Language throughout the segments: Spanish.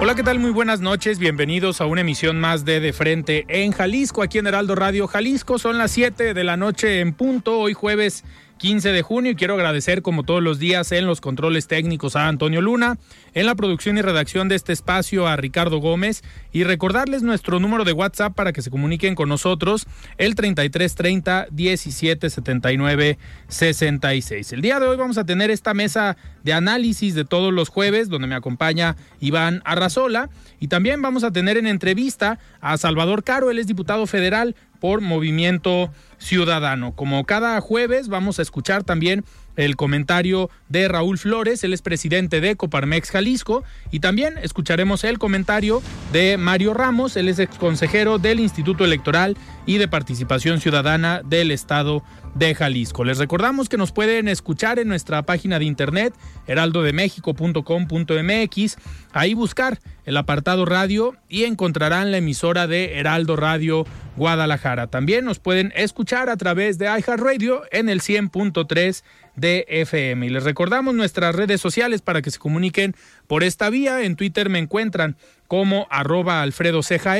Hola, ¿qué tal? Muy buenas noches. Bienvenidos a una emisión más de De Frente en Jalisco, aquí en Heraldo Radio Jalisco. Son las 7 de la noche en punto, hoy jueves 15 de junio y quiero agradecer como todos los días en los controles técnicos a Antonio Luna, en la producción y redacción de este espacio a Ricardo Gómez y recordarles nuestro número de WhatsApp para que se comuniquen con nosotros el 3330 1779 66. El día de hoy vamos a tener esta mesa de análisis de todos los jueves donde me acompaña Iván Arrazola y también vamos a tener en entrevista a Salvador Caro, él es diputado federal por Movimiento Ciudadano. Como cada jueves vamos a escuchar también el comentario de Raúl Flores, él es presidente de Coparmex Jalisco, y también escucharemos el comentario de Mario Ramos, él es exconsejero del Instituto Electoral y de Participación Ciudadana del Estado de Jalisco. Les recordamos que nos pueden escuchar en nuestra página de internet heraldodemexico.com.mx, ahí buscar el apartado radio y encontrarán la emisora de Heraldo Radio Guadalajara. También nos pueden escuchar a través de iHeartRadio en el 100.3 FM. Y les recordamos nuestras redes sociales para que se comuniquen por esta vía. En Twitter me encuentran como arroba Alfredo Ceja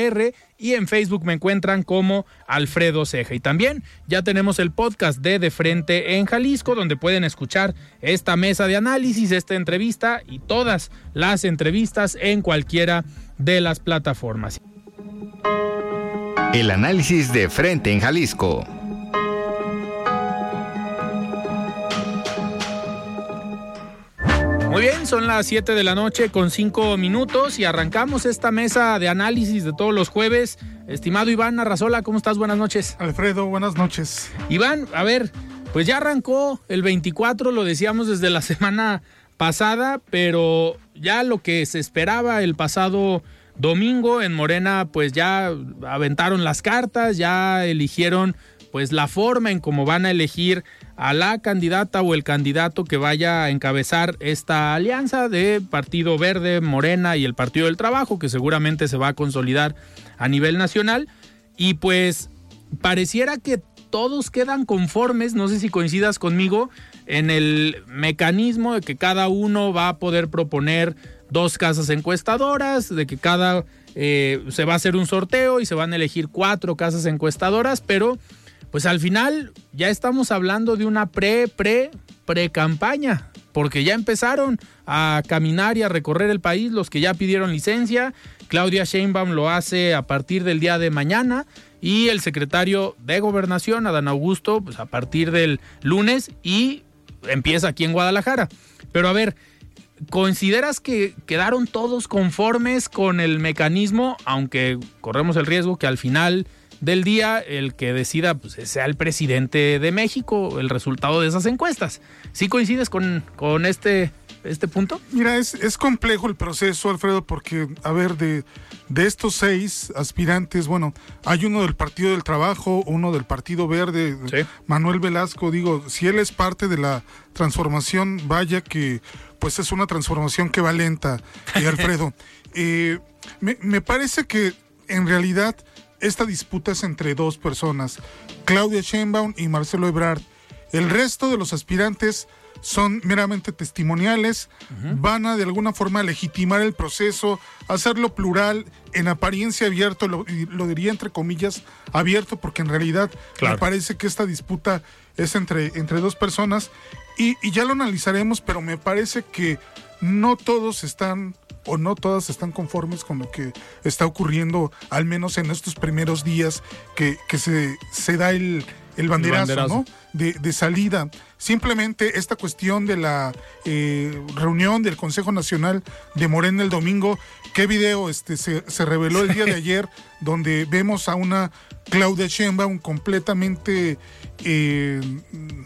y en Facebook me encuentran como Alfredo Ceja. Y también ya tenemos el podcast de De Frente en Jalisco, donde pueden escuchar esta mesa de análisis, esta entrevista y todas las entrevistas en cualquiera de las plataformas. El análisis de Frente en Jalisco. Muy bien, son las 7 de la noche con 5 minutos y arrancamos esta mesa de análisis de todos los jueves. Estimado Iván Arrazola, ¿cómo estás? Buenas noches. Alfredo, buenas noches. Iván, a ver, pues ya arrancó el 24, lo decíamos desde la semana pasada, pero ya lo que se esperaba el pasado domingo en Morena, pues ya aventaron las cartas, ya eligieron pues la forma en cómo van a elegir a la candidata o el candidato que vaya a encabezar esta alianza de Partido Verde, Morena y el Partido del Trabajo, que seguramente se va a consolidar a nivel nacional. Y pues pareciera que todos quedan conformes, no sé si coincidas conmigo, en el mecanismo de que cada uno va a poder proponer dos casas encuestadoras, de que cada eh, se va a hacer un sorteo y se van a elegir cuatro casas encuestadoras, pero pues al final ya estamos hablando de una pre, pre, pre campaña, porque ya empezaron a caminar y a recorrer el país los que ya pidieron licencia. Claudia Sheinbaum lo hace a partir del día de mañana y el secretario de Gobernación, Adán Augusto, pues a partir del lunes y empieza aquí en Guadalajara. Pero a ver, ¿consideras que quedaron todos conformes con el mecanismo, aunque corremos el riesgo que al final del día el que decida pues, sea el presidente de México, el resultado de esas encuestas. ¿Sí coincides con, con este, este punto? Mira, es, es complejo el proceso, Alfredo, porque, a ver, de, de estos seis aspirantes, bueno, hay uno del Partido del Trabajo, uno del Partido Verde, Manuel Velasco, digo, si él es parte de la transformación, vaya que pues es una transformación que va lenta, y Alfredo. Eh, me, me parece que en realidad esta disputa es entre dos personas, Claudia Sheinbaum y Marcelo Ebrard. El resto de los aspirantes son meramente testimoniales, van a de alguna forma legitimar el proceso, hacerlo plural, en apariencia abierto, lo, lo diría entre comillas abierto, porque en realidad me parece que esta disputa es entre, entre dos personas. Y, y ya lo analizaremos, pero me parece que no todos están o no todas están conformes con lo que está ocurriendo, al menos en estos primeros días que, que se, se da el, el banderazo, ¿no? De, de, salida. Simplemente esta cuestión de la eh, reunión del Consejo Nacional de Morena el domingo, qué video este, se, se reveló el día de ayer, donde vemos a una Claudia Sheinbaum completamente... Eh,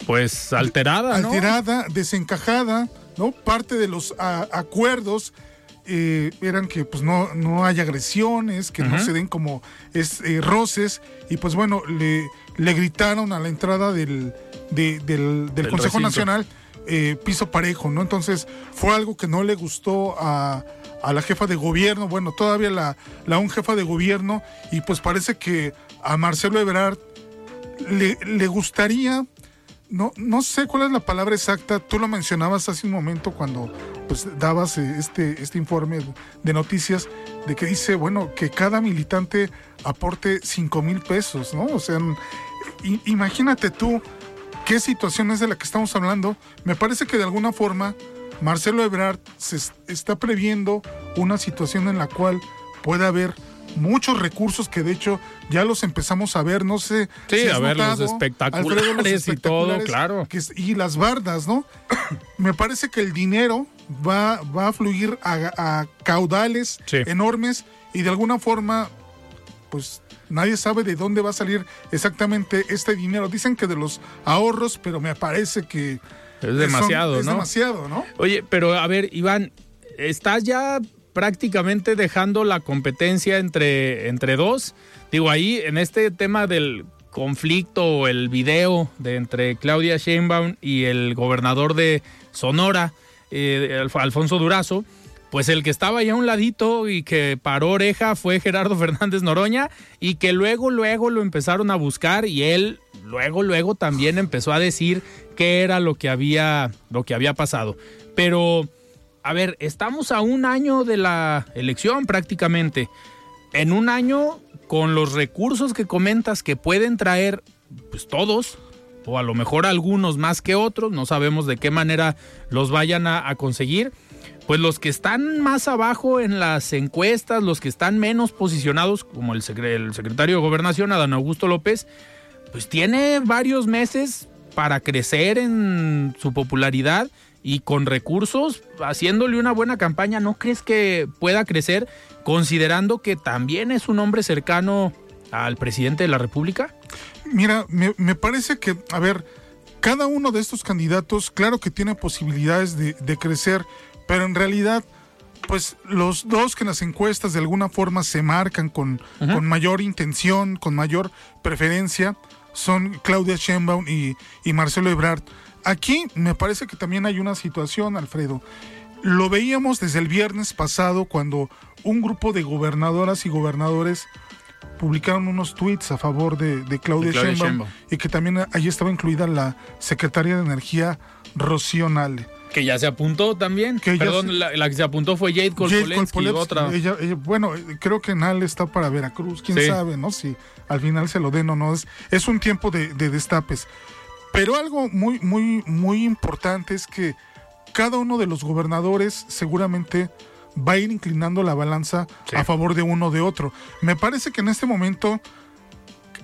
pues alterada, ¿no? Alterada, desencajada, ¿no? Parte de los a, acuerdos eh, eran que pues no, no hay agresiones, que uh -huh. no se den como es, eh, roces, y pues bueno, le, le, gritaron a la entrada del, de, del, del Consejo recinto. Nacional eh, piso parejo, ¿no? Entonces fue algo que no le gustó a, a la jefa de gobierno, bueno, todavía la, la un jefa de gobierno, y pues parece que a Marcelo Ebrard le, le gustaría no, no sé cuál es la palabra exacta, tú lo mencionabas hace un momento cuando pues dabas este, este informe de noticias de que dice, bueno, que cada militante aporte 5 mil pesos, ¿no? O sea, imagínate tú qué situación es de la que estamos hablando. Me parece que de alguna forma Marcelo Ebrard se está previendo una situación en la cual pueda haber muchos recursos que de hecho ya los empezamos a ver, no sé. Sí, si a ver notado, los espectaculares, Alfredo, los espectaculares y todo, claro. Que, y las bardas, ¿no? Me parece que el dinero va, va a fluir a, a caudales sí. enormes y de alguna forma, pues nadie sabe de dónde va a salir exactamente este dinero. Dicen que de los ahorros, pero me parece que... Es demasiado, son, es ¿no? demasiado, ¿no? Oye, pero a ver, Iván, estás ya prácticamente dejando la competencia entre, entre dos. Digo, ahí en este tema del conflicto o el video de entre Claudia Sheinbaum y el gobernador de Sonora, eh, Alfonso Durazo, pues el que estaba ahí a un ladito y que paró oreja fue Gerardo Fernández Noroña y que luego, luego lo empezaron a buscar y él luego, luego también empezó a decir qué era lo que había, lo que había pasado. Pero a ver, estamos a un año de la elección prácticamente. En un año, con los recursos que comentas que pueden traer, pues todos, o a lo mejor algunos más que otros, no sabemos de qué manera los vayan a, conseguir. Pues los que están más abajo en las encuestas, los que están menos posicionados, como el, el secretario de Gobernación, Adán Augusto López, pues tiene varios meses para crecer en su popularidad y con recursos, haciéndole una buena campaña, ¿no crees que pueda crecer considerando que también es un hombre cercano al presidente de la República? Mira, me, me parece que, a ver, cada uno de estos candidatos, claro que tiene posibilidades de, de crecer, pero en realidad pues los dos que en las encuestas de alguna forma se marcan con, uh -huh. con mayor intención, con mayor preferencia, son Claudia Sheinbaum y, y Marcelo Ebrard. Aquí me parece que también hay una situación, Alfredo. Lo veíamos desde el viernes pasado cuando un grupo de gobernadoras y gobernadores publicaron unos tweets a favor de, de Claudia, de Claudia Sheinbaum, Sheinbaum, y que también allí estaba incluida la secretaria de Energía Rocío Nale. Que ya se apuntó también. Que Perdón, se... la, la, que se apuntó fue Jade Kolpolensky, otra. Ella, ella, bueno, creo que Nale está para Veracruz, quién sí. sabe, ¿no? Si al final se lo den o no. Es, es un tiempo de, de destapes. Pero algo muy, muy, muy importante es que cada uno de los gobernadores seguramente va a ir inclinando la balanza sí. a favor de uno o de otro. Me parece que en este momento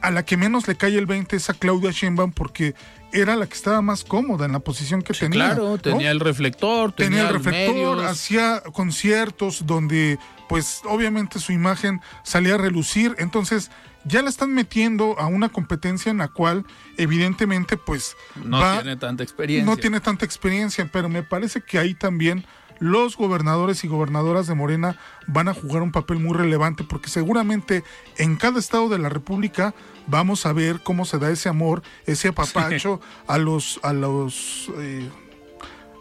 a la que menos le cae el 20 es a Claudia Sheinbaum porque era la que estaba más cómoda en la posición que sí, tenía. Claro, tenía ¿no? el reflector, tenía, tenía el reflector, hacía conciertos donde pues obviamente su imagen salía a relucir, entonces ya la están metiendo a una competencia en la cual evidentemente pues no va, tiene tanta experiencia. No tiene tanta experiencia, pero me parece que ahí también los gobernadores y gobernadoras de Morena van a jugar un papel muy relevante porque seguramente en cada estado de la República vamos a ver cómo se da ese amor, ese apapacho sí. a los a los eh,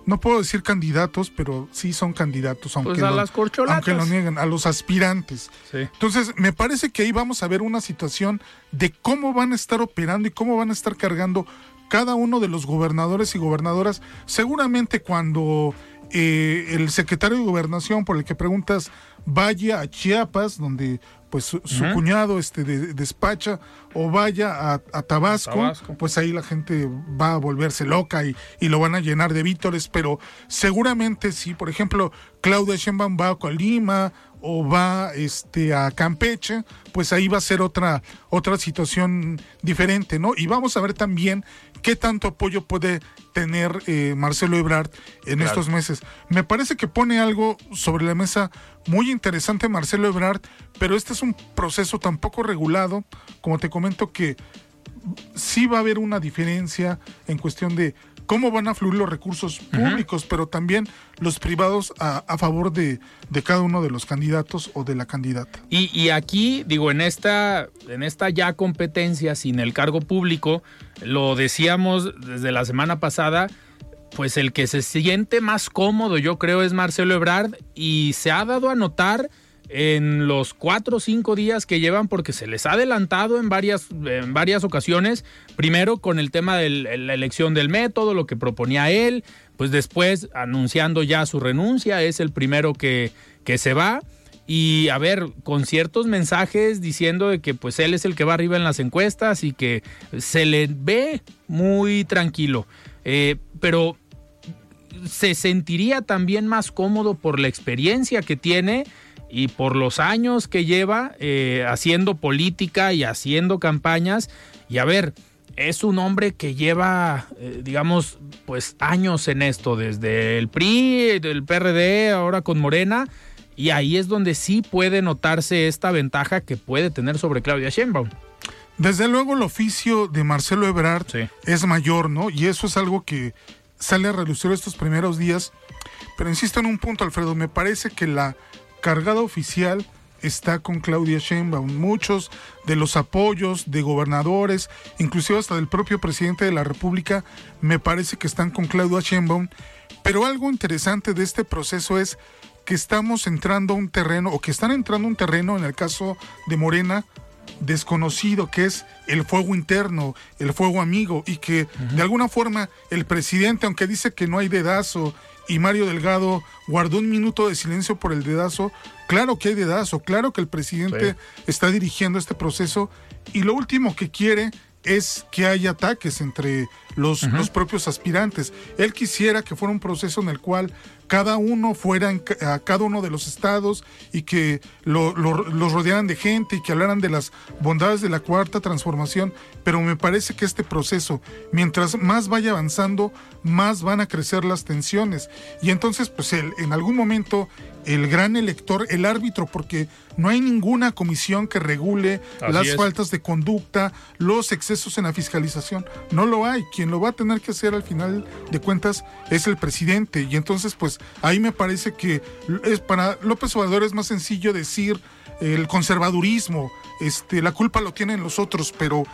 no puedo decir candidatos, pero sí son candidatos, aunque, pues a lo, las aunque lo nieguen, a los aspirantes. Sí. Entonces, me parece que ahí vamos a ver una situación de cómo van a estar operando y cómo van a estar cargando cada uno de los gobernadores y gobernadoras. Seguramente cuando eh, el secretario de gobernación por el que preguntas vaya a Chiapas, donde pues su, su cuñado este de- despacha o vaya a, a Tabasco, Tabasco. pues ahí la gente va a volverse loca y, y lo van a llenar de vítores, pero seguramente si, por ejemplo, Claudia Sheinbaum va a Colima o va este a Campeche, pues ahí va a ser otra otra situación diferente, ¿no? Y vamos a ver también qué tanto apoyo puede tener eh, Marcelo Ebrard en estos meses. Me parece que pone algo sobre la mesa muy interesante Marcelo Ebrard, pero este es un proceso tan poco regulado, como te comento, que sí va a haber una diferencia en cuestión de cómo van a fluir los recursos públicos, pero también los privados a, favor de, de cada uno de los candidatos o de la candidata. Y, y aquí, digo, en esta, en esta ya competencia sin el cargo público, lo decíamos desde la semana pasada, pues el que se siente más cómodo, yo creo, es Marcelo Ebrard, y se ha dado a notar en los cuatro o cinco días que llevan, porque se les ha adelantado en varias, en varias ocasiones, primero con el tema de la elección del método, lo que proponía él, pues después anunciando ya su renuncia, es el primero que, que se va. Y a ver, con ciertos mensajes diciendo de que pues él es el que va arriba en las encuestas y que se le ve muy tranquilo. Eh, pero se sentiría también más cómodo por la experiencia que tiene y por los años que lleva eh, haciendo política y haciendo campañas. Y a ver, es un hombre que lleva, eh, digamos, pues años en esto, desde el PRI, el PRD, ahora con Morena. Y ahí es donde sí puede notarse esta ventaja que puede tener sobre Claudia Sheinbaum. Desde luego el oficio de Marcelo Ebrard Sí. es mayor, ¿no? Y eso es algo que sale a relucir estos primeros días. Pero insisto en un punto, Alfredo, me parece que la cargada oficial está con Claudia Sheinbaum. Muchos de los apoyos de gobernadores, inclusive hasta del propio presidente de la República, me parece que están con Claudia Sheinbaum. Pero algo interesante de este proceso es que estamos entrando a un terreno, o que están entrando a un terreno, en el caso de Morena, desconocido que es el fuego interno, el fuego amigo y que de alguna forma el presidente, aunque dice que no hay dedazo y Mario Delgado guardó un minuto de silencio por el dedazo, claro que hay dedazo, claro que el presidente está dirigiendo este proceso y lo último que quiere es que haya ataques entre los, los propios aspirantes. Él quisiera que fuera un proceso en el cual cada uno fuera en a cada uno de los estados y que lo- lo- los rodearan de gente y que hablaran de las bondades de la cuarta transformación. Pero me parece que este proceso, mientras más vaya avanzando, más van a crecer las tensiones. Y entonces, pues el- en algún momento, el gran elector, el árbitro, porque no hay ninguna comisión que regule Así las es. faltas de conducta, los excesos en la fiscalización. No lo hay. Quien lo va a tener que hacer al final de cuentas es el presidente. Y entonces, pues ahí me parece que es para López Obrador es más sencillo decir el conservadurismo, este, la culpa lo tienen los otros, pero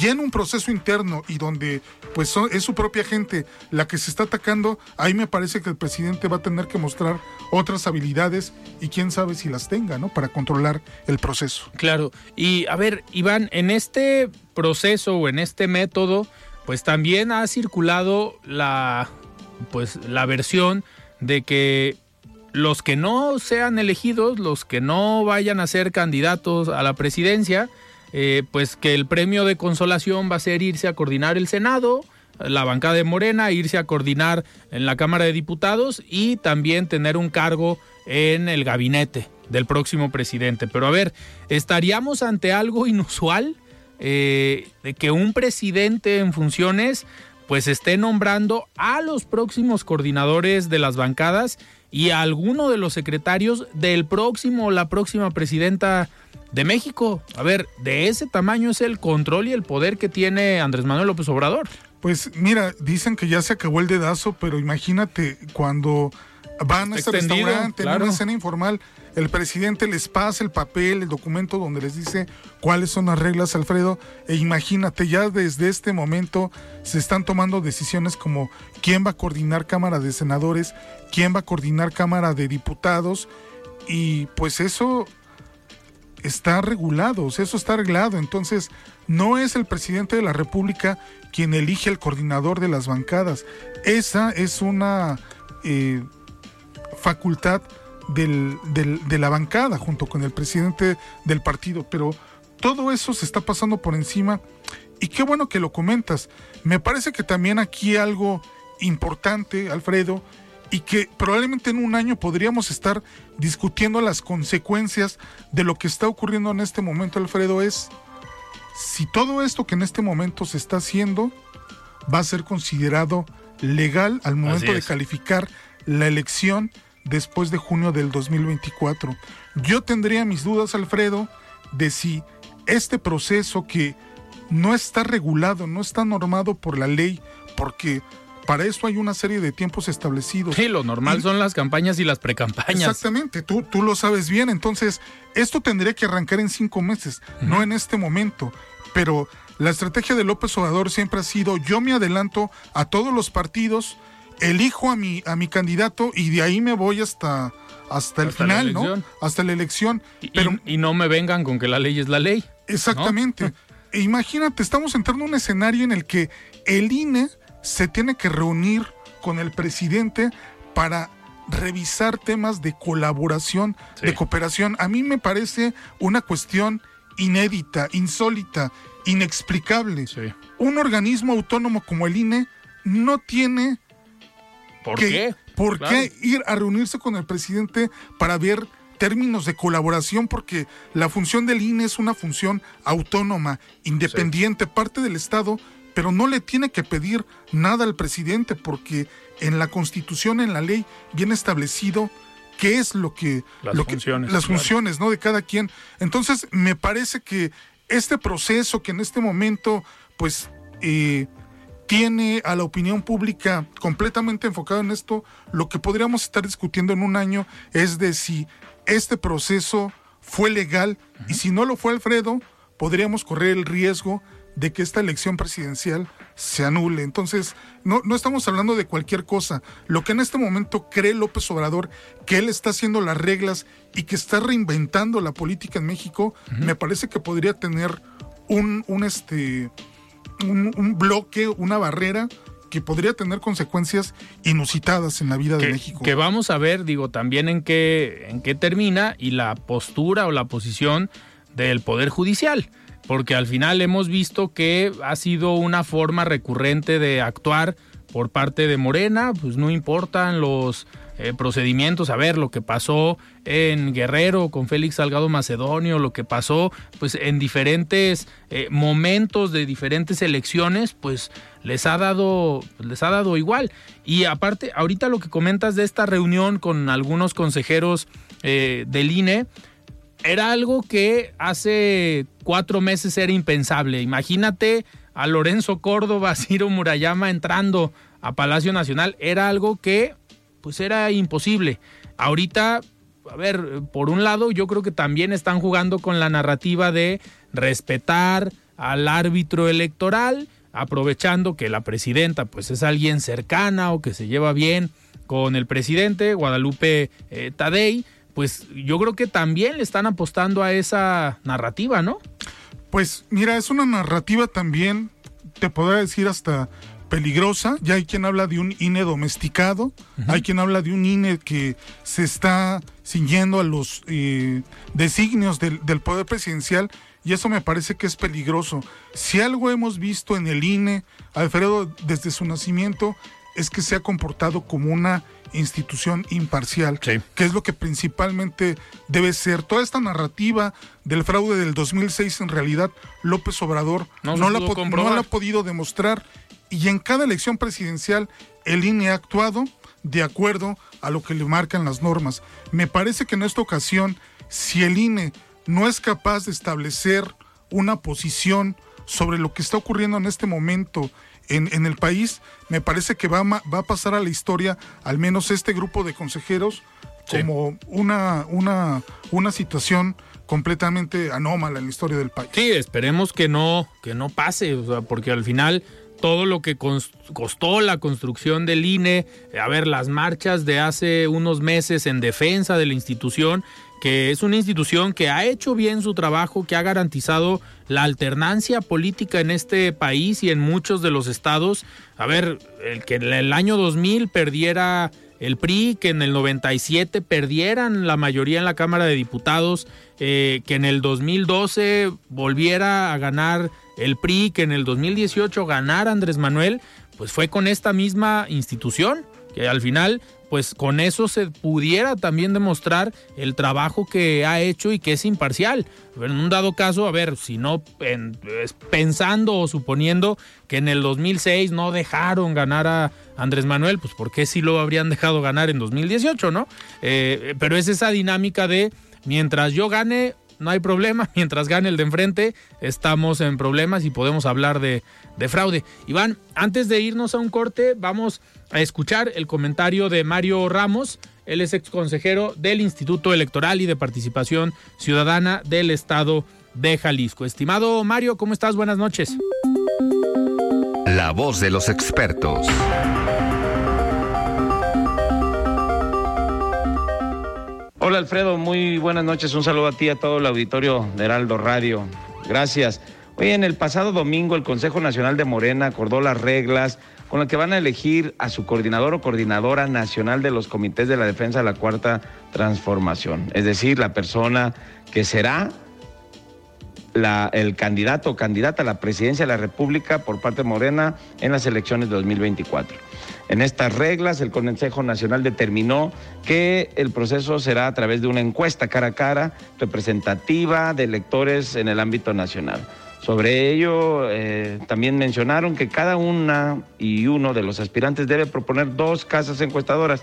ya en un proceso interno y donde pues es su propia gente la que se está atacando, ahí me parece que el presidente va a tener que mostrar otras habilidades y quién sabe si las tenga, ¿no? Para controlar el proceso. Claro. Y a ver, Iván, en este proceso o en este método, pues también ha circulado la, pues, la versión de que los que no sean elegidos, los que no vayan a ser candidatos a la presidencia, eh, pues que el premio de consolación va a ser irse a coordinar el Senado, la bancada de Morena, irse a coordinar en la Cámara de Diputados y también tener un cargo en el gabinete del próximo presidente. Pero a ver, ¿estaríamos ante algo inusual? eh, de que un presidente en funciones pues esté nombrando a los próximos coordinadores de las bancadas y a alguno de los secretarios del próximo o la próxima presidenta de México. A ver, de ese tamaño es el control y el poder que tiene Andrés Manuel López Obrador. Pues mira, dicen que ya se acabó el dedazo, pero imagínate cuando van a este restaurante, en claro. una cena informal, el presidente les pasa el papel, el documento donde les dice cuáles son las reglas, Alfredo, e imagínate, ya desde este momento se están tomando decisiones como quién va a coordinar Cámara de Senadores, quién va a coordinar Cámara de Diputados, y pues eso está regulado, o sea, eso está arreglado. Entonces, no es el presidente de la República quien elige el coordinador de las bancadas. Esa es una eh, facultad del- del- de la bancada junto con el presidente del partido. Pero todo eso se está pasando por encima. Y qué bueno que lo comentas. Me parece que también aquí algo importante, Alfredo, y que probablemente en un año podríamos estar discutiendo las consecuencias de lo que está ocurriendo en este momento, Alfredo, es si todo esto que en este momento se está haciendo va a ser considerado legal al momento de calificar la elección después de junio del 2024. Yo tendría mis dudas, Alfredo, de si este proceso que no está regulado, no está normado por la ley, porque para eso hay una serie de tiempos establecidos. Sí, lo normal Y- son las campañas y las precampañas. Exactamente, tú, tú lo sabes bien. Entonces, esto tendría que arrancar en cinco meses, no en este momento. Pero la estrategia de López Obrador siempre ha sido: yo me adelanto a todos los partidos, elijo a mi, a mi candidato y de ahí me voy hasta, hasta el Hasta final, ¿no? Hasta la elección. Y- Pero y, y no me vengan con que la ley es la ley. Exactamente. E imagínate, estamos entrando en un escenario en el que el INE se tiene que reunir con el presidente para revisar temas de colaboración, Sí. de cooperación. A mí me parece una cuestión inédita, insólita, inexplicable. Sí. Un organismo autónomo como el INE no tiene ¿Por que- qué? ¿Por Claro. qué ir a reunirse con el presidente para ver términos de colaboración? Porque la función del INE es una función autónoma, independiente, parte del Estado, pero no le tiene que pedir nada al presidente porque en la Constitución, en la ley, viene establecido qué es lo que... Las lo que- funciones, las claro. funciones, ¿no? De cada quien. Entonces, me parece que este proceso que en este momento, pues... eh, tiene a la opinión pública completamente enfocado en esto, lo que podríamos estar discutiendo en un año es de si este proceso fue legal y si no lo fue Alfredo, podríamos correr el riesgo de que esta elección presidencial se anule. Entonces, no, no estamos hablando de cualquier cosa. Lo que en este momento cree López Obrador, que él está haciendo las reglas y que está reinventando la política en México, me parece que podría tener un, un este un, un bloque, una barrera que podría tener consecuencias inusitadas en la vida de México. que vamos a ver, digo, también en qué, en qué termina y la postura o la posición del Poder Judicial. Porque al final hemos visto que ha sido una forma recurrente de actuar por parte de Morena, pues no importan los eh, procedimientos, a ver lo que pasó en Guerrero con Félix Salgado Macedonio, lo que pasó pues en diferentes eh, momentos de diferentes elecciones, pues les ha dado les ha dado igual. Y aparte, ahorita lo que comentas de esta reunión con algunos consejeros eh, del INE, era algo que hace cuatro meses era impensable. Imagínate a Lorenzo Córdoba, Ciro Murayama entrando a Palacio Nacional. Era algo que pues era imposible. Ahorita, a ver, por un lado yo creo que también están jugando con la narrativa de respetar al árbitro electoral, aprovechando que la presidenta pues es alguien cercana o que se lleva bien con el presidente, Guadalupe eh, Tadei, pues yo creo que también le están apostando a esa narrativa, ¿no? Pues mira, es una narrativa también, te podría decir hasta peligrosa. Ya hay quien habla de un INE domesticado, hay quien habla de un INE que se está ciñendo a los eh, designios del, del poder presidencial y eso me parece que es peligroso. Si algo hemos visto en el INE, Alfredo, desde su nacimiento, es que se ha comportado como una institución imparcial, Sí. que es lo que principalmente debe ser. Toda esta narrativa del fraude del 2006, en realidad, López Obrador No no, la, no la ha podido demostrar. Y en cada elección presidencial, el INE ha actuado de acuerdo a lo que le marcan las normas. Me parece que en esta ocasión, si el INE no es capaz de establecer una posición sobre lo que está ocurriendo en este momento en, en el país, me parece que va, va a pasar a la historia, al menos este grupo de consejeros, como una, una, una situación completamente anómala en la historia del país. Sí, esperemos que no, que no pase, o sea, porque al final todo lo que costó la construcción del INE, a ver, las marchas de hace unos meses en defensa de la institución, que es una institución que ha hecho bien su trabajo, que ha garantizado la alternancia política en este país y en muchos de los estados. A ver, el que en el año 2000 perdiera el PRI, que en el 97 perdieran la mayoría en la Cámara de Diputados, eh, que en el 2012 volviera a ganar el PRI, que en el 2018 ganara Andrés Manuel, pues fue con esta misma institución, que al final pues con eso se pudiera también demostrar el trabajo que ha hecho y que es imparcial. En un dado caso, a ver, si no pensando o suponiendo que en el 2006 no dejaron ganar a Andrés Manuel, pues ¿por qué lo habrían dejado ganar en 2018, no? Eh, pero es esa dinámica de mientras yo gane, no hay problema. Mientras gane el de enfrente, estamos en problemas y podemos hablar de, de, fraude. Iván, antes de irnos a un corte, vamos a escuchar el comentario de Mario Ramos. Él es ex consejero del Instituto Electoral y de Participación Ciudadana del Estado de Jalisco. Estimado Mario, ¿cómo estás? Buenas noches. La voz de los expertos. Hola Alfredo, muy buenas noches. Un saludo a ti, a todo el auditorio de Heraldo Radio. Gracias. Hoy en el pasado domingo el Consejo Nacional de Morena acordó las reglas con las que van a elegir a su coordinador o coordinadora nacional de los comités de la defensa de la cuarta transformación. Es decir, la persona que será el candidato o candidata a la presidencia de la República por parte de Morena en las elecciones de 2024. En estas reglas, el Consejo Nacional determinó que el proceso será a través de una encuesta cara a cara representativa de electores en el ámbito nacional. Sobre ello, eh, también mencionaron que cada una y uno de los aspirantes debe proponer dos casas encuestadoras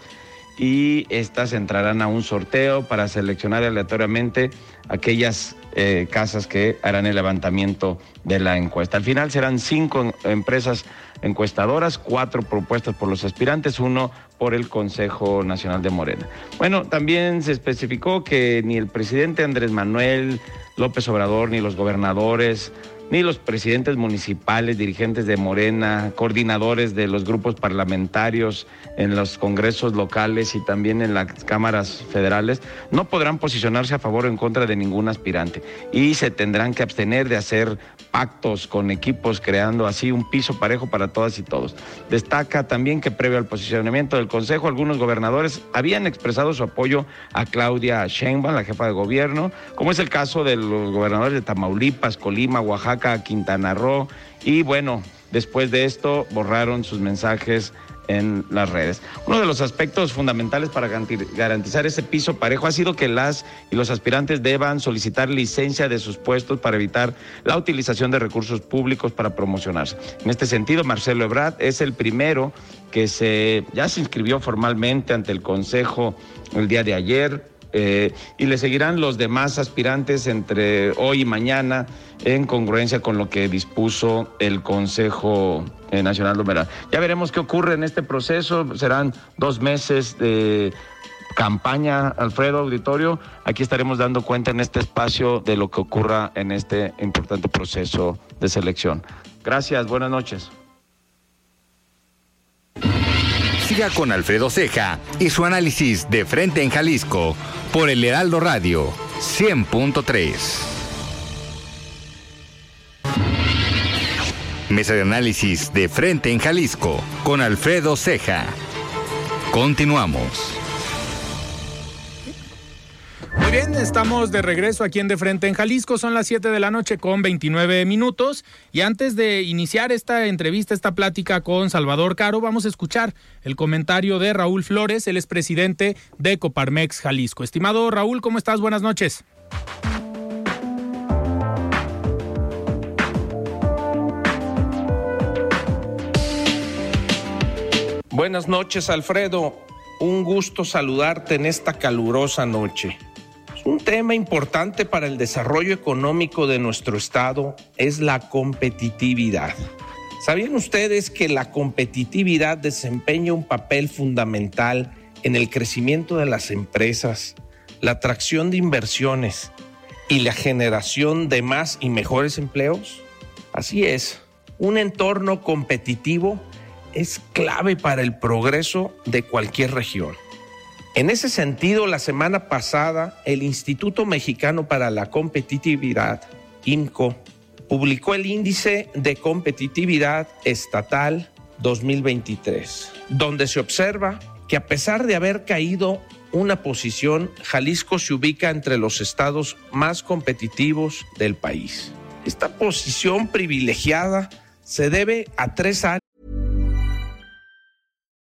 y estas entrarán a un sorteo para seleccionar aleatoriamente aquellas eh, casas que harán el levantamiento de la encuesta. Al final serán cinco empresas encuestadoras, cuatro propuestas por los aspirantes, uno por el Consejo Nacional de Morena. Bueno, también se especificó que ni el presidente Andrés Manuel López Obrador, ni los gobernadores, ni los presidentes municipales, dirigentes de Morena, coordinadores de los grupos parlamentarios en los congresos locales y también en las cámaras federales, no podrán posicionarse a favor o en contra de ningún aspirante y se tendrán que abstener de hacer pactos con equipos, creando así un piso parejo para todas y todos. Destaca también que previo al posicionamiento del Consejo, algunos gobernadores habían expresado su apoyo a Claudia Sheinbaum, la jefa de gobierno, como es el caso de los gobernadores de Tamaulipas, Colima, Oaxaca, Quintana Roo y bueno, después de esto borraron sus mensajes en las redes. Uno de los aspectos fundamentales para garantizar ese piso parejo ha sido que las y los aspirantes deban solicitar licencia de sus puestos para evitar la utilización de recursos públicos para promocionarse. En este sentido, Marcelo Ebrard es el primero que se ya se inscribió formalmente ante el Consejo el día de ayer eh, y le seguirán los demás aspirantes entre hoy y mañana en congruencia con lo que dispuso el Consejo eh, Nacional Numeral. Ya veremos qué ocurre en este proceso, serán dos meses de campaña, Alfredo Auditorio. Aquí estaremos dando cuenta en este espacio de lo que ocurra en este importante proceso de selección. Gracias, buenas noches. Siga con Alfredo Ceja y su análisis de frente en Jalisco por el Heraldo Radio 100.3. Mesa de análisis de frente en Jalisco con Alfredo Ceja. Continuamos. Muy bien, estamos de regreso aquí en De Frente en Jalisco. Son las 7 de la noche con 29 minutos. Y antes de iniciar esta entrevista, esta plática con Salvador Caro, vamos a escuchar el comentario de Raúl Flores, el expresidente de Coparmex Jalisco. Estimado Raúl, ¿cómo estás? Buenas noches. Buenas noches, Alfredo. Un gusto saludarte en esta calurosa noche. Un tema importante para el desarrollo económico de nuestro Estado es la competitividad. ¿Sabían ustedes que la competitividad desempeña un papel fundamental en el crecimiento de las empresas, la atracción de inversiones y la generación de más y mejores empleos? Así es, un entorno competitivo es clave para el progreso de cualquier región. En ese sentido, la semana pasada, el Instituto Mexicano para la Competitividad, IMCO, publicó el Índice de Competitividad Estatal 2023, donde se observa que a pesar de haber caído una posición, Jalisco se ubica entre los estados más competitivos del país. Esta posición privilegiada se debe a tres áreas.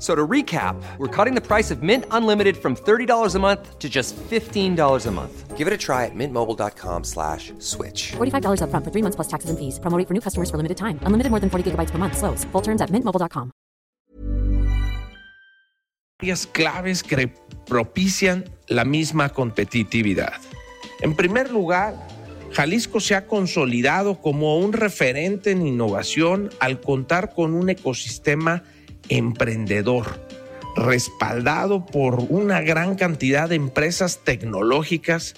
So to recap, we're cutting the price of Mint Unlimited from $30 a month to just $15 a month. Give it a try at mintmobile.com slash switch. $45 upfront for three months plus taxes and fees. Promo rate for new customers for limited time. Unlimited more than 40 gigabytes per month. Slows. Full terms at mintmobile.com. claves que propician la misma competitividad. En primer lugar, Jalisco se ha consolidado como un referente en innovación al contar con un ecosistema emprendedor, respaldado por una gran cantidad de empresas tecnológicas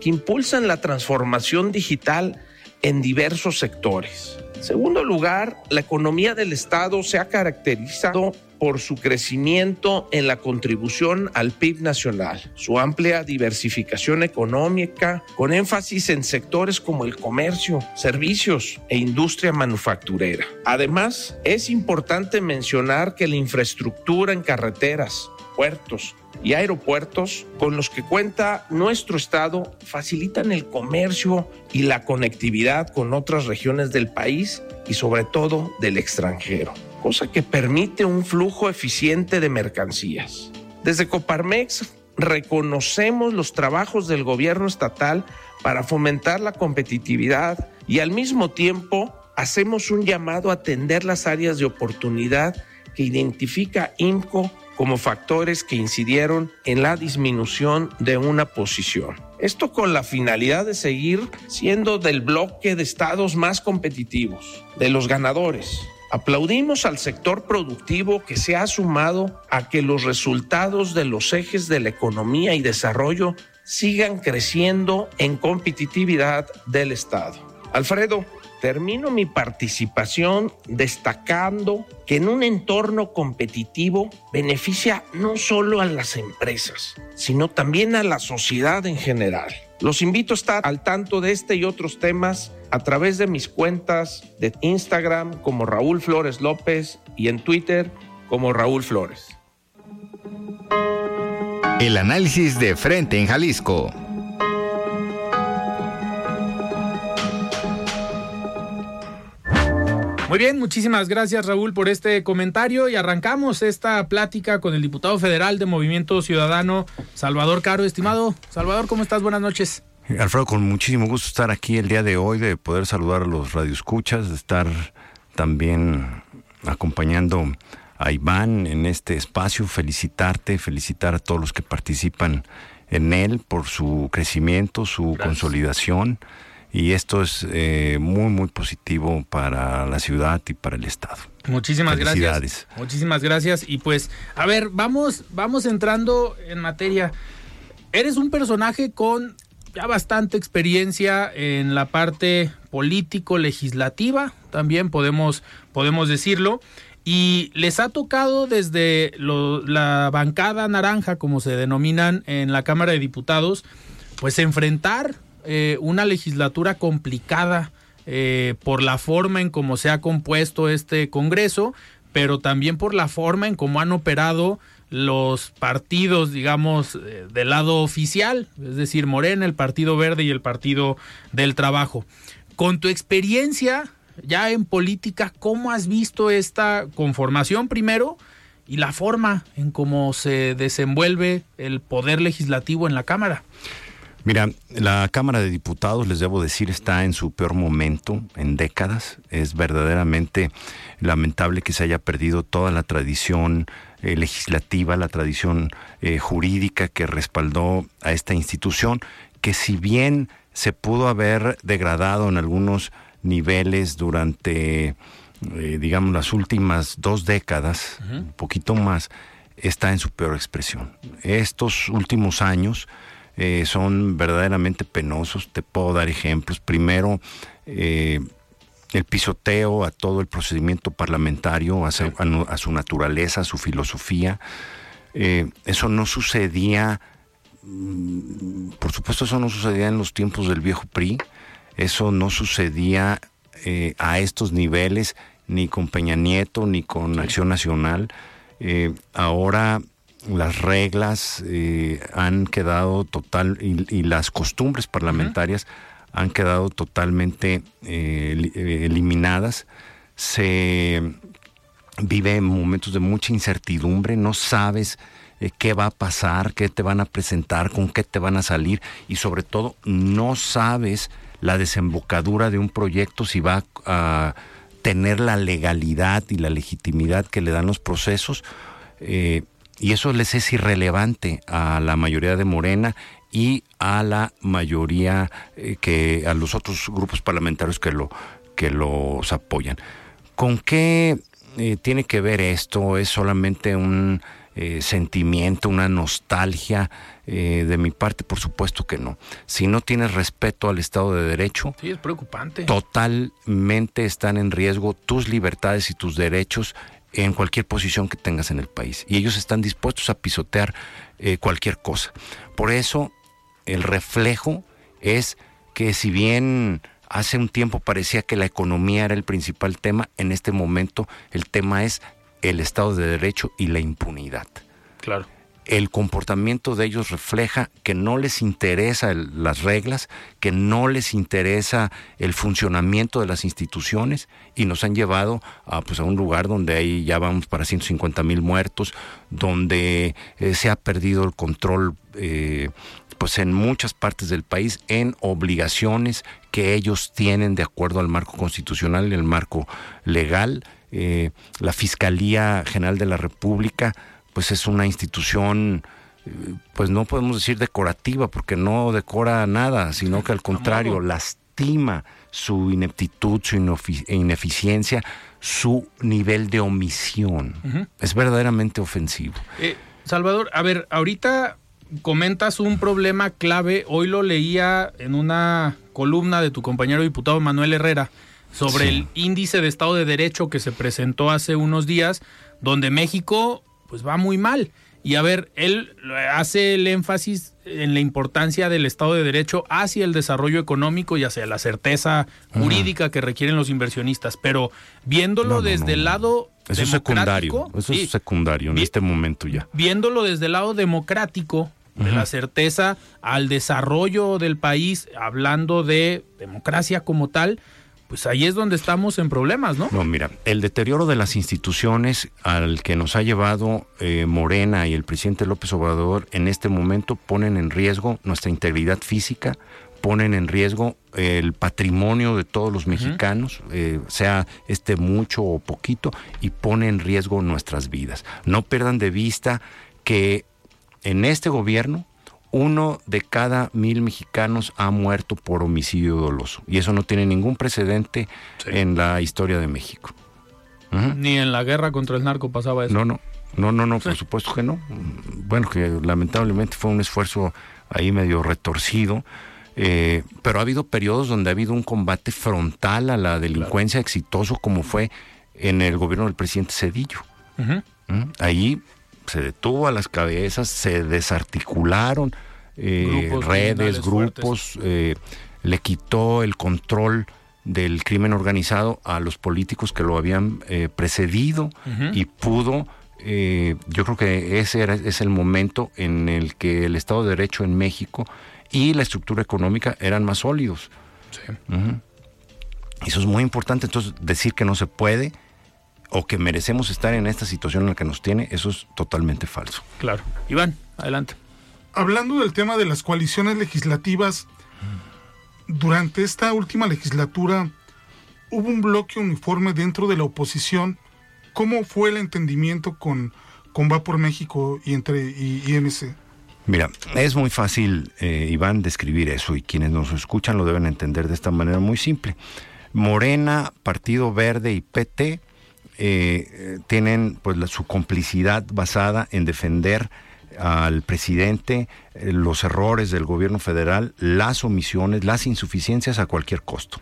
que impulsan la transformación digital en diversos sectores. Segundo lugar, la economía del Estado se ha caracterizado por su crecimiento en la contribución al PIB nacional, su amplia diversificación económica, con énfasis en sectores como el comercio, servicios e industria manufacturera. Además, es importante mencionar que la infraestructura en carreteras, puertos y aeropuertos con los que cuenta nuestro estado facilitan el comercio y la conectividad con otras regiones del país y sobre todo del extranjero cosa que permite un flujo eficiente de mercancías. Desde Coparmex reconocemos los trabajos del gobierno estatal para fomentar la competitividad y al mismo tiempo hacemos un llamado a atender las áreas de oportunidad que identifica IMCO como factores que incidieron en la disminución de una posición. Esto con la finalidad de seguir siendo del bloque de estados más competitivos, de los ganadores, Aplaudimos al sector productivo que se ha sumado a que los resultados de los ejes de la economía y desarrollo sigan creciendo en competitividad del Estado. Alfredo, termino mi participación destacando que en un entorno competitivo beneficia no solo a las empresas, sino también a la sociedad en general. Los invito a estar al tanto de este y otros temas a través de mis cuentas de Instagram como Raúl Flores López y en Twitter como Raúl Flores. El análisis de frente en Jalisco. Muy bien, muchísimas gracias Raúl por este comentario y arrancamos esta plática con el diputado federal de Movimiento Ciudadano, Salvador Caro. Estimado Salvador, ¿cómo estás? Buenas noches. Alfredo, con muchísimo gusto estar aquí el día de hoy, de poder saludar a los radioescuchas, de estar también acompañando a Iván en este espacio, felicitarte, felicitar a todos los que participan en él por su crecimiento, su Gracias. consolidación y esto es eh, muy muy positivo para la ciudad y para el estado. Muchísimas gracias. Muchísimas gracias y pues a ver, vamos vamos entrando en materia. Eres un personaje con ya bastante experiencia en la parte político legislativa, también podemos podemos decirlo. Y les ha tocado desde lo, la bancada naranja, como se denominan en la Cámara de Diputados, pues enfrentar eh, una legislatura complicada eh, por la forma en cómo se ha compuesto este Congreso, pero también por la forma en cómo han operado los partidos, digamos, eh, del lado oficial, es decir, Morena, el Partido Verde y el Partido del Trabajo. Con tu experiencia ya en política, ¿cómo has visto esta conformación primero y la forma en cómo se desenvuelve el poder legislativo en la Cámara? Mira, la Cámara de Diputados, les debo decir, está en su peor momento en décadas. Es verdaderamente lamentable que se haya perdido toda la tradición eh, legislativa, la tradición eh, jurídica que respaldó a esta institución, que si bien se pudo haber degradado en algunos niveles durante, eh, digamos, las últimas dos décadas, un poquito más, está en su peor expresión. Estos últimos años eh, son verdaderamente penosos. Te puedo dar ejemplos. Primero, eh, el pisoteo a todo el procedimiento parlamentario, a, su, naturaleza, a su filosofía. Eh, eso no sucedía, mm, por supuesto eso no sucedía en los tiempos del viejo PRI, eso no sucedía a estos niveles ni con Peña Nieto ni con Acción Nacional. ahora las reglas eh, han quedado total y, las costumbres parlamentarias han quedado totalmente eh, eh, eliminadas. Se vive en momentos de mucha incertidumbre, no sabes qué va a pasar, qué te van a presentar, con qué te van a salir y sobre todo no sabes la desembocadura de un proyecto si va a tener la legalidad y la legitimidad que le dan los procesos y eso les es irrelevante a la mayoría de Morena y a la mayoría eh, que a los otros grupos parlamentarios que lo que los apoyan. ¿Con qué eh, tiene que ver esto? ¿Es solamente un eh, sentimiento, una nostalgia? de mi parte, por supuesto que no. Si no tienes respeto al Estado de Derecho, sí, es preocupante. Totalmente están en riesgo tus libertades y tus derechos en cualquier posición que tengas en el país. Y ellos están dispuestos a pisotear eh, cualquier cosa. Por eso el reflejo es que si bien hace un tiempo parecía que la economía era el principal tema, en este momento el tema es el Estado de Derecho y la impunidad. Claro el comportamiento de ellos refleja que no les interesa las reglas, que no les interesa el funcionamiento de las instituciones y nos han llevado a, pues, a un lugar donde ahí ya vamos para 150 mil muertos, donde eh, se ha perdido el control eh, pues en muchas partes del país en obligaciones que ellos tienen de acuerdo al marco constitucional y el marco legal. Eh, la Fiscalía General de la República pues es una institución pues no podemos decir decorativa porque no decora nada, sino que al contrario lastima su ineptitud, su ineficiencia, su nivel de omisión. Es verdaderamente ofensivo. Eh, Salvador, a ver, ahorita comentas un problema clave, hoy lo leía en una columna de tu compañero diputado Manuel Herrera sobre el índice de Estado de Derecho que se presentó hace unos días, donde México pues va muy mal. Y a ver, él hace el énfasis en la importancia del Estado de Derecho hacia el desarrollo económico y hacia la certeza jurídica que requieren los inversionistas. Pero viéndolo desde el lado eso es secundario. Eso es secundario en este momento ya. Viéndolo desde el lado democrático, de la certeza al desarrollo del país, hablando de democracia como tal, pues ahí es donde estamos en problemas, ¿no? No, mira, el deterioro de las instituciones al que nos ha llevado eh, Morena y el presidente López Obrador en este momento ponen en riesgo nuestra integridad física, ponen en riesgo el patrimonio de todos los mexicanos, eh, sea este mucho o poquito, y pone en riesgo nuestras vidas. No pierdan de vista que en este gobierno uno de cada mil mexicanos ha muerto por homicidio doloso. Y eso no tiene ningún precedente en la historia de México. Ni en la guerra contra el narco pasaba eso. No, no, no, no, no, por supuesto que no. Bueno, que lamentablemente fue un esfuerzo ahí medio retorcido. Eh, pero ha habido periodos donde ha habido un combate frontal a la delincuencia exitoso como fue en el gobierno del presidente Cedillo. Ahí se detuvo a las cabezas, se desarticularon eh, redes, grupos, eh, le quitó el control del crimen organizado a los políticos que lo habían eh, precedido y pudo eh, yo creo que ese era, es el momento en el que el Estado de Derecho en México y la estructura económica eran más sólidos. Eso es muy importante. Entonces, decir que no se puede o que merecemos estar en esta situación en la que nos tiene, eso es totalmente falso. Claro. Iván, adelante. Hablando del tema de las coaliciones legislativas, durante esta última legislatura hubo un bloque uniforme dentro de la oposición. ¿Cómo fue el entendimiento con, con Va por México y entre y? Mira, es muy fácil, eh, Iván, describir eso y quienes nos escuchan lo deben entender de esta manera muy simple. Morena, Partido Verde y PT eh, tienen pues su complicidad basada en defender al presidente eh, los errores del gobierno federal, las omisiones, las insuficiencias a cualquier costo.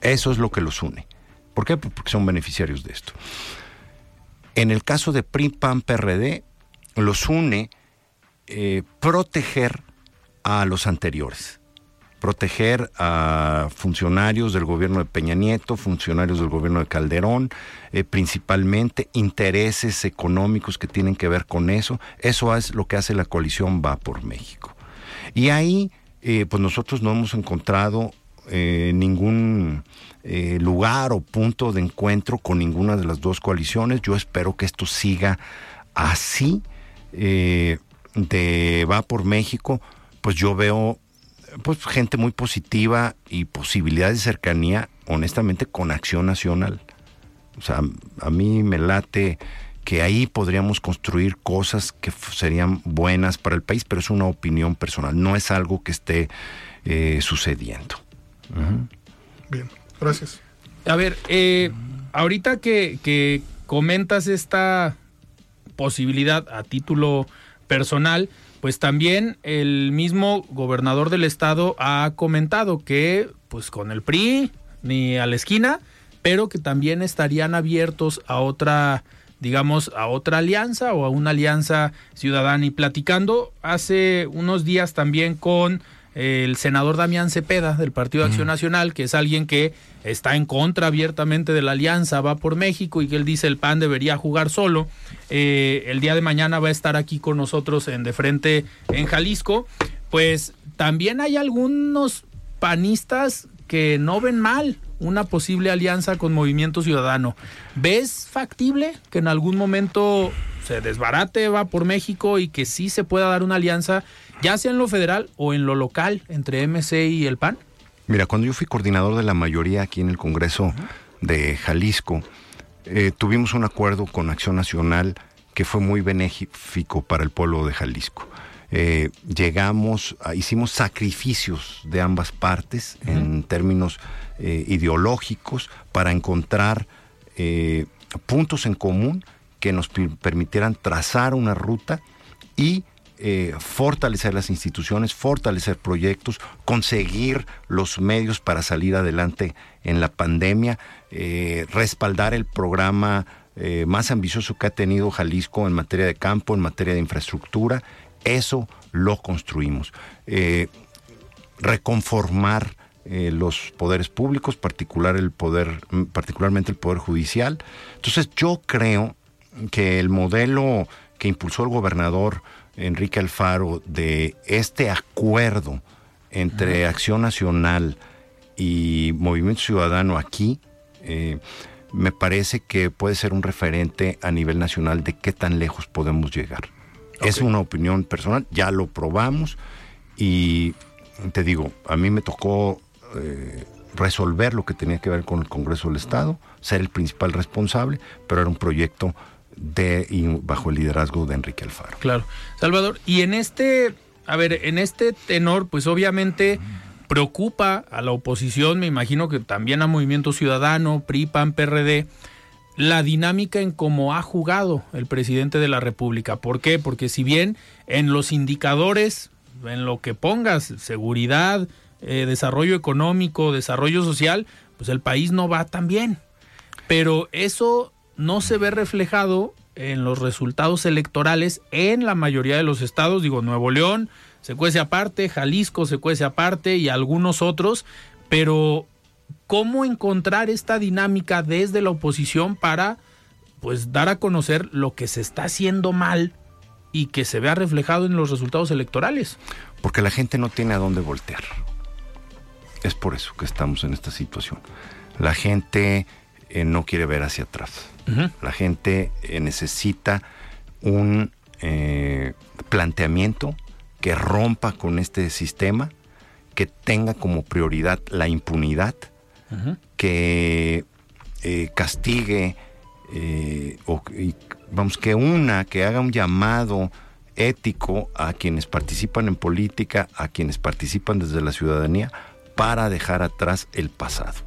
Eso es lo que los une. ¿Por qué? Porque son beneficiarios de esto. En el caso de PRI, PAN, PRD, los une eh, proteger a los anteriores proteger a funcionarios del gobierno de Peña Nieto, funcionarios del gobierno de Calderón, eh, principalmente intereses económicos que tienen que ver con eso. Eso es lo que hace la coalición Va por México. Y ahí, eh, pues nosotros no hemos encontrado eh, ningún lugar o punto de encuentro con ninguna de las dos coaliciones. Yo espero que esto siga así de Va por México. Pues yo veo pues gente muy positiva y posibilidades de cercanía, honestamente, con acción nacional. O sea, a mí me late que ahí podríamos construir cosas que serían buenas para el país, pero es una opinión personal, no es algo que esté eh, sucediendo. Bien, gracias. A ver, eh, ahorita que, que comentas esta posibilidad a título personal, pues también el mismo gobernador del estado ha comentado que pues con el PRI ni a la esquina, pero que también estarían abiertos a otra digamos, a otra alianza o a una alianza ciudadana. Y platicando hace unos días también con el senador Damián Cepeda del Partido de Acción Nacional, que es alguien que está en contra abiertamente de la alianza, va por México y que él dice el PAN debería jugar solo. Eh, el día de mañana va a estar aquí con nosotros en De Frente en Jalisco. Pues también hay algunos panistas que no ven mal una posible alianza con Movimiento Ciudadano. ¿Ves factible que en algún momento se desbarate, va por México y que sí se pueda dar una alianza, ya sea en lo federal o en lo local, entre MC y el PAN? Mira, cuando yo fui coordinador de la mayoría aquí en el Congreso de Jalisco, eh, tuvimos un acuerdo con Acción Nacional que fue muy benéfico para el pueblo de Jalisco. Eh, llegamos, hicimos sacrificios de ambas partes en términos eh, ideológicos para encontrar puntos en común que nos permitieran trazar una ruta y eh, fortalecer las instituciones, fortalecer proyectos, conseguir los medios para salir adelante en la pandemia, eh, respaldar el programa eh, más ambicioso que ha tenido Jalisco en materia de campo, en materia de infraestructura. Eso lo construimos. reconformar los poderes públicos, particular el poder, particularmente el poder judicial. Entonces yo creo que el modelo que impulsó el gobernador Enrique Alfaro de este acuerdo entre Acción Nacional y Movimiento Ciudadano aquí, eh, me parece que puede ser un referente a nivel nacional de qué tan lejos podemos llegar. Es una opinión personal, ya lo probamos y te digo, a mí me tocó eh, resolver lo que tenía que ver con el Congreso del Estado, ser el principal responsable, pero era un proyecto de y bajo el liderazgo de Enrique Alfaro. Claro. Salvador, y en este, a ver, en este tenor, pues obviamente preocupa a la oposición, me imagino que también a Movimiento Ciudadano, PRI, PAN, PRD, la dinámica en cómo ha jugado el presidente de la República. ¿Por qué? Porque si bien en los indicadores, en lo que pongas, seguridad, eh, desarrollo económico, desarrollo social, pues el país no va tan bien. Pero eso no se ve reflejado en los resultados electorales en la mayoría de los estados, digo, Nuevo León se cuece aparte, Jalisco se cuece aparte y algunos otros, pero ¿cómo encontrar esta dinámica desde la oposición para pues dar a conocer lo que se está haciendo mal y que se vea reflejado en los resultados electorales. Porque la gente no tiene a dónde voltear. Es por eso que estamos en esta situación. La gente eh, no quiere ver hacia atrás. La gente eh, necesita un eh, planteamiento que rompa con este sistema, que tenga como prioridad la impunidad, que castigue o vamos que una que haga un llamado ético a quienes participan en política, a quienes participan desde la ciudadanía, para dejar atrás el pasado.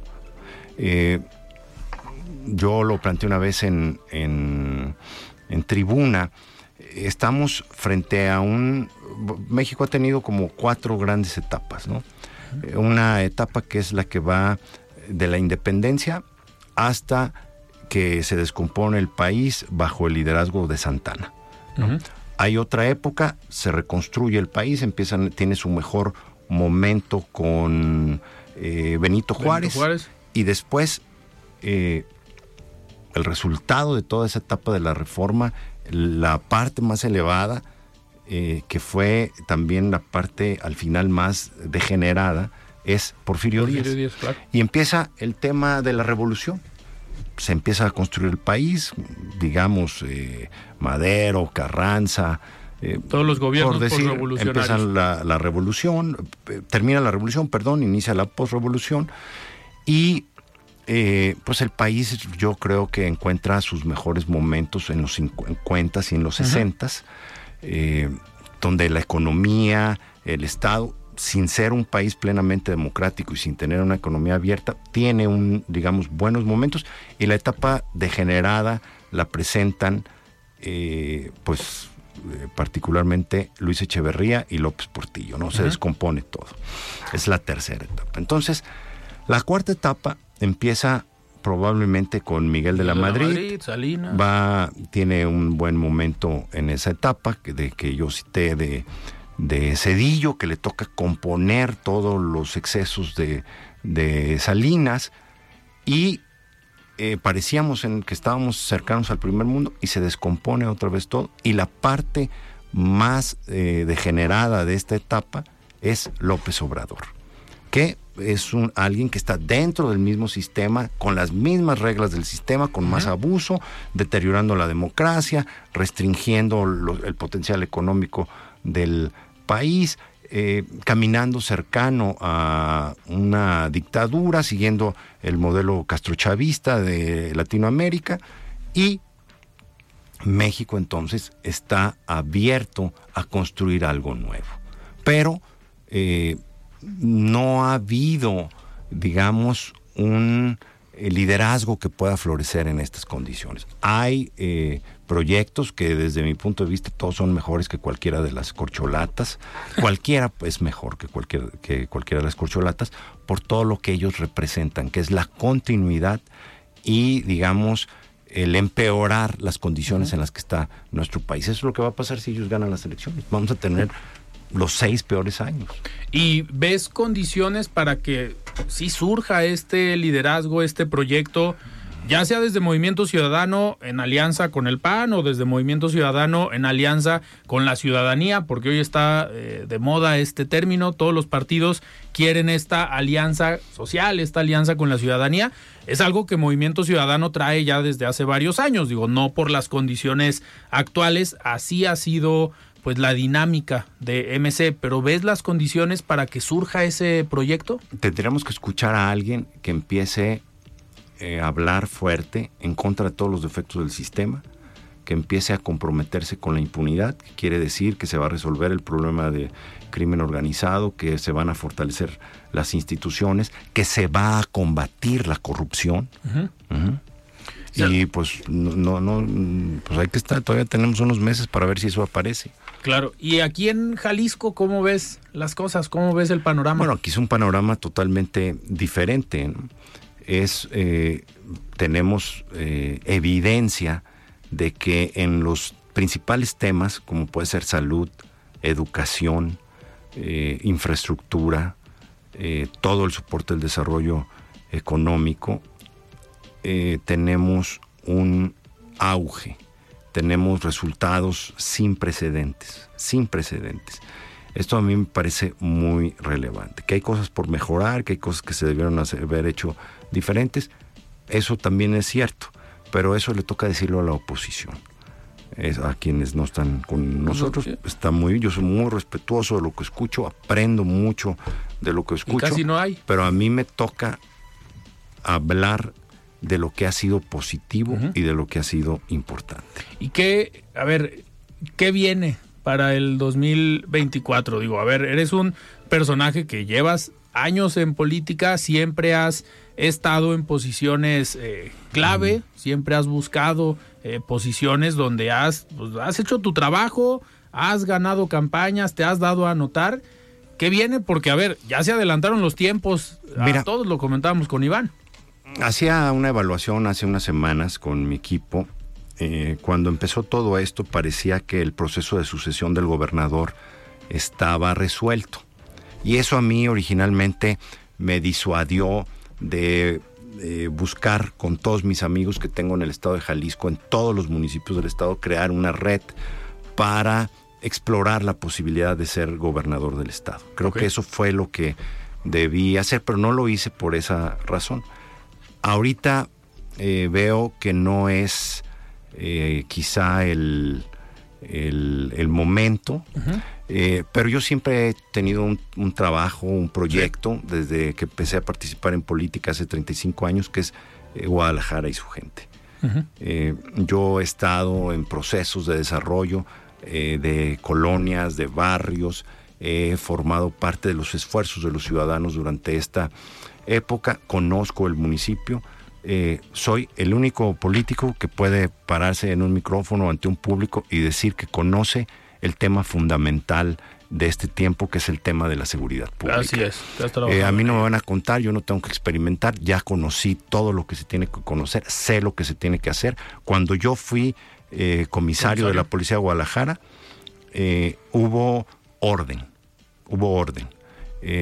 Eh, yo lo planteé una vez en, en, tribuna. Estamos frente a un... México ha tenido como cuatro grandes etapas, ¿no? Una etapa que es la que va de la independencia hasta que se descompone el país bajo el liderazgo de Santana. Hay otra época, se reconstruye el país, empieza, tiene su mejor momento con eh, Benito, Juárez, y después eh, el resultado de toda esa etapa de la reforma, la parte más elevada, eh, que fue también la parte al final más degenerada, es Porfirio, Díaz. Y empieza el tema de la revolución se empieza a construir el país, digamos, eh, Madero, Carranza. Eh, Todos los gobiernos por decir, empiezan la, la, revolución, termina la revolución, perdón, inicia la posrevolución y pues el país yo creo que encuentra sus mejores momentos en los 50 y en los 60, donde la economía, el Estado, sin ser un país plenamente democrático y sin tener una economía abierta, tiene un, digamos, buenos momentos y la etapa degenerada la presentan, eh, pues, eh, particularmente Luis Echeverría y López Portillo, ¿no? Se descompone todo. Es la tercera etapa. Entonces, la cuarta etapa empieza probablemente con Miguel de la Madrid. Va, tiene un buen momento en esa etapa de que yo cité de de Cedillo, que le toca componer todos los excesos de, Salinas, y eh, parecíamos en que estábamos cercanos al primer mundo y se descompone otra vez todo. Y la parte más eh, degenerada de esta etapa es López Obrador, que es un, alguien que está dentro del mismo sistema, con las mismas reglas del sistema, con más abuso, deteriorando la democracia, restringiendo el potencial económico del, país, eh, caminando cercano a una dictadura, siguiendo el modelo castrochavista de Latinoamérica y México entonces está abierto a construir algo nuevo. Pero eh, no ha habido, digamos, un liderazgo que pueda florecer en estas condiciones. Hay eh, proyectos que desde mi punto de vista todos son mejores que cualquiera de las corcholatas. Cualquiera es mejor que, cualquier, que cualquiera de las corcholatas por todo lo que ellos representan, que es la continuidad y, digamos, el empeorar las condiciones en las que está nuestro país. Eso es lo que va a pasar si ellos ganan las elecciones. Vamos a tener los seis peores años. ¿Y ves condiciones para que si surja este liderazgo, este proyecto? ya sea desde Movimiento Ciudadano en alianza con el PAN o desde Movimiento Ciudadano en alianza con la ciudadanía, porque hoy está eh, de moda este término, todos los partidos quieren esta alianza social, esta alianza con la ciudadanía, es algo que Movimiento Ciudadano trae ya desde hace varios años, digo, no por las condiciones actuales, así ha sido pues la dinámica de MC, pero ¿ves las condiciones para que surja ese proyecto? Tendríamos que escuchar a alguien que empiece eh, hablar fuerte en contra de todos los defectos del sistema, que empiece a comprometerse con la impunidad, que quiere decir que se va a resolver el problema de crimen organizado, que se van a fortalecer las instituciones, que se va a combatir la corrupción. Y pues no, no, pues hay que estar, todavía tenemos unos meses para ver si eso aparece. Claro, y aquí en Jalisco, ¿cómo ves las cosas? ¿Cómo ves el panorama? Bueno, aquí es un panorama totalmente diferente. es, eh, tenemos eh, evidencia de que en los principales temas, como puede ser salud, educación, eh, infraestructura, todo el soporte del desarrollo económico, tenemos un auge. Tenemos resultados sin precedentes, sin precedentes. Esto a mí me parece muy relevante. Que hay cosas por mejorar, que hay cosas que se debieron haber hecho diferentes. Eso también es cierto, pero eso le toca decirlo a la oposición. Es a quienes no están con nosotros. Está muy, yo soy muy respetuoso de lo que escucho, aprendo mucho de lo que escucho. casi no hay. Pero a mí me toca hablar de lo que ha sido positivo y de lo que ha sido importante. ¿Y qué, a ver, qué viene para el 2024? Digo, a ver, eres un personaje que llevas años en política, siempre has estado en posiciones eh, clave, siempre has buscado eh, posiciones donde has, pues, has hecho tu trabajo, has ganado campañas, te has dado a notar. ¿Qué viene? Porque, a ver, ya se adelantaron los tiempos, a todos lo comentábamos con Iván. Hacía una evaluación hace unas semanas con mi equipo. Eh, cuando empezó todo esto parecía que el proceso de sucesión del gobernador estaba resuelto. Y eso a mí originalmente me disuadió de buscar con todos mis amigos que tengo en el estado de Jalisco, en todos los municipios del estado, crear una red para explorar la posibilidad de ser gobernador del estado. Creo que eso fue lo que debí hacer, pero no lo hice por esa razón. Ahorita eh, veo que no es eh, quizá el, el, momento, eh, pero yo siempre he tenido un, trabajo, un proyecto, desde que empecé a participar en política hace 35 años, que es Guadalajara y su gente. yo he estado en procesos de desarrollo de colonias, de barrios, he formado parte de los esfuerzos de los ciudadanos durante esta época, conozco el municipio, eh, soy el único político que puede pararse en un micrófono ante un público y decir que conoce el tema fundamental de este tiempo, que es el tema de la seguridad pública. Así es. Eh, a mí no me van a contar, yo no tengo que experimentar, ya conocí todo lo que se tiene que conocer, sé lo que se tiene que hacer. Cuando yo fui eh, comisario, de la Policía de Guadalajara, hubo orden, hubo orden.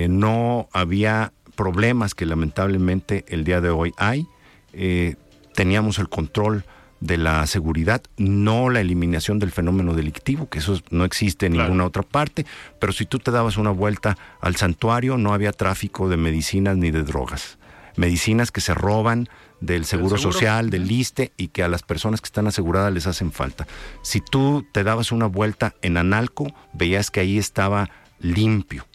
no había problemas que lamentablemente el día de hoy hay. Eh, teníamos el control de la seguridad, no la eliminación del fenómeno delictivo, que eso no existe en ninguna otra parte, pero si tú te dabas una vuelta al santuario, no había tráfico de medicinas ni de drogas. Medicinas que se roban del seguro, social, del ISTE y que a las personas que están aseguradas les hacen falta. Si tú te dabas una vuelta en Analco, veías que ahí estaba limpio,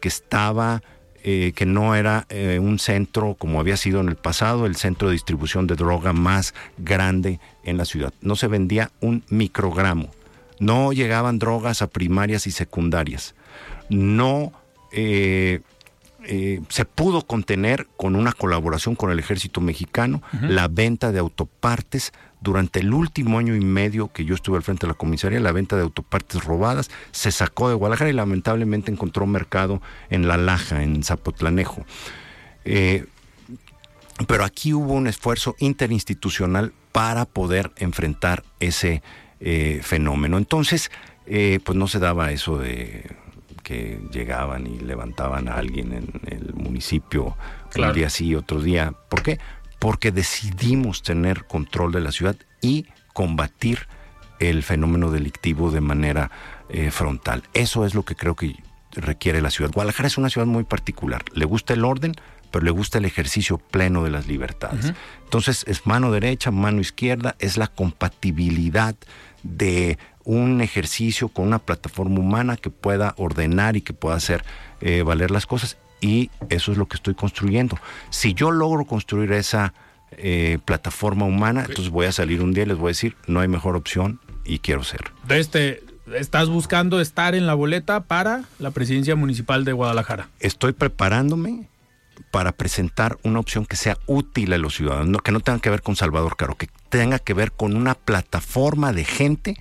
que estaba eh, que no era eh, un centro como había sido en el pasado, el centro de distribución de droga más grande en la ciudad. No se vendía un microgramo. No llegaban drogas a primarias y secundarias. No eh, se pudo contener con una colaboración con el ejército mexicano la venta de autopartes durante el último año y medio que yo estuve al frente de la comisaría, la venta de autopartes robadas se sacó de Guadalajara y lamentablemente encontró mercado en La Laja, en Zapotlanejo. Eh, pero aquí hubo un esfuerzo interinstitucional para poder enfrentar ese eh, fenómeno. Entonces, eh, pues no se daba eso de que llegaban y levantaban a alguien en el municipio un día sí, otro día. ¿Por qué? porque decidimos tener control de la ciudad y combatir el fenómeno delictivo de manera eh, frontal. Eso es lo que creo que requiere la ciudad. Guadalajara es una ciudad muy particular. Le gusta el orden, pero le gusta el ejercicio pleno de las libertades. Entonces es mano derecha, mano izquierda, es la compatibilidad de un ejercicio con una plataforma humana que pueda ordenar y que pueda hacer eh, valer las cosas y eso es lo que estoy construyendo. Si yo logro construir esa eh, plataforma humana, entonces voy a salir un día y les voy a decir, no hay mejor opción y quiero ser. Este, ¿Estás buscando estar en la boleta para la presidencia municipal de Guadalajara? Estoy preparándome para presentar una opción que sea útil a los ciudadanos, que no tenga que ver con Salvador Caro, que tenga que ver con una plataforma de gente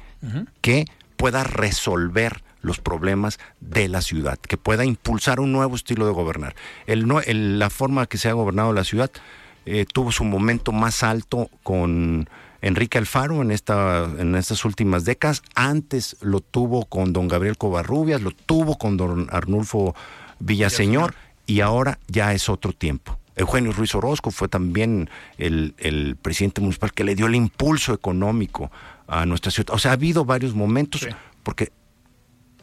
que pueda resolver los problemas de la ciudad, que pueda impulsar un nuevo estilo de gobernar. El, la forma que se ha gobernado la ciudad eh, tuvo su momento más alto con Enrique Alfaro en, esta, en estas últimas décadas. Antes lo tuvo con don Gabriel Covarrubias, lo tuvo con don Arnulfo Villaseñor y ahora ya es otro tiempo. Eugenio Ruiz Orozco fue también el, el presidente municipal que le dio el impulso económico a nuestra ciudad. O sea, ha habido varios momentos porque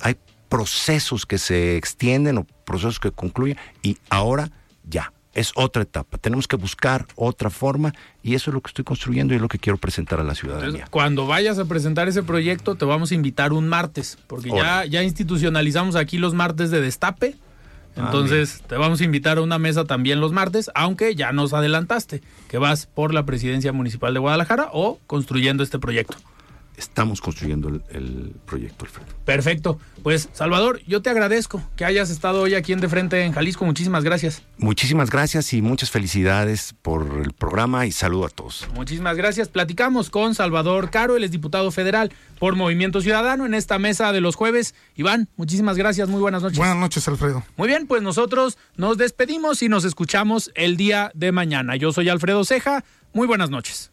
hay procesos que se extienden o procesos que concluyen y ahora ya es otra etapa. Tenemos que buscar otra forma y eso es lo que estoy construyendo y es lo que quiero presentar a la ciudadanía. Entonces, cuando vayas a presentar ese proyecto, te vamos a invitar un martes, porque ya, ya institucionalizamos aquí los martes de destape. Ah, Entonces, te vamos a invitar a una mesa también los martes, aunque ya nos adelantaste que vas por la presidencia municipal de Guadalajara o construyendo este proyecto. Estamos construyendo el, el proyecto, Alfredo. Perfecto. Pues, Salvador, yo te agradezco que hayas estado hoy aquí en De Frente en Jalisco. Muchísimas gracias. Muchísimas gracias y muchas felicidades por el programa y saludo a todos. Muchísimas gracias. Platicamos con Salvador Caro, él es diputado federal por Movimiento Ciudadano en esta mesa de los jueves. Iván, muchísimas gracias. Muy buenas noches. Buenas noches, Alfredo. Muy bien, pues nosotros nos despedimos y nos escuchamos el día de mañana. Yo soy Alfredo Ceja. Muy buenas noches.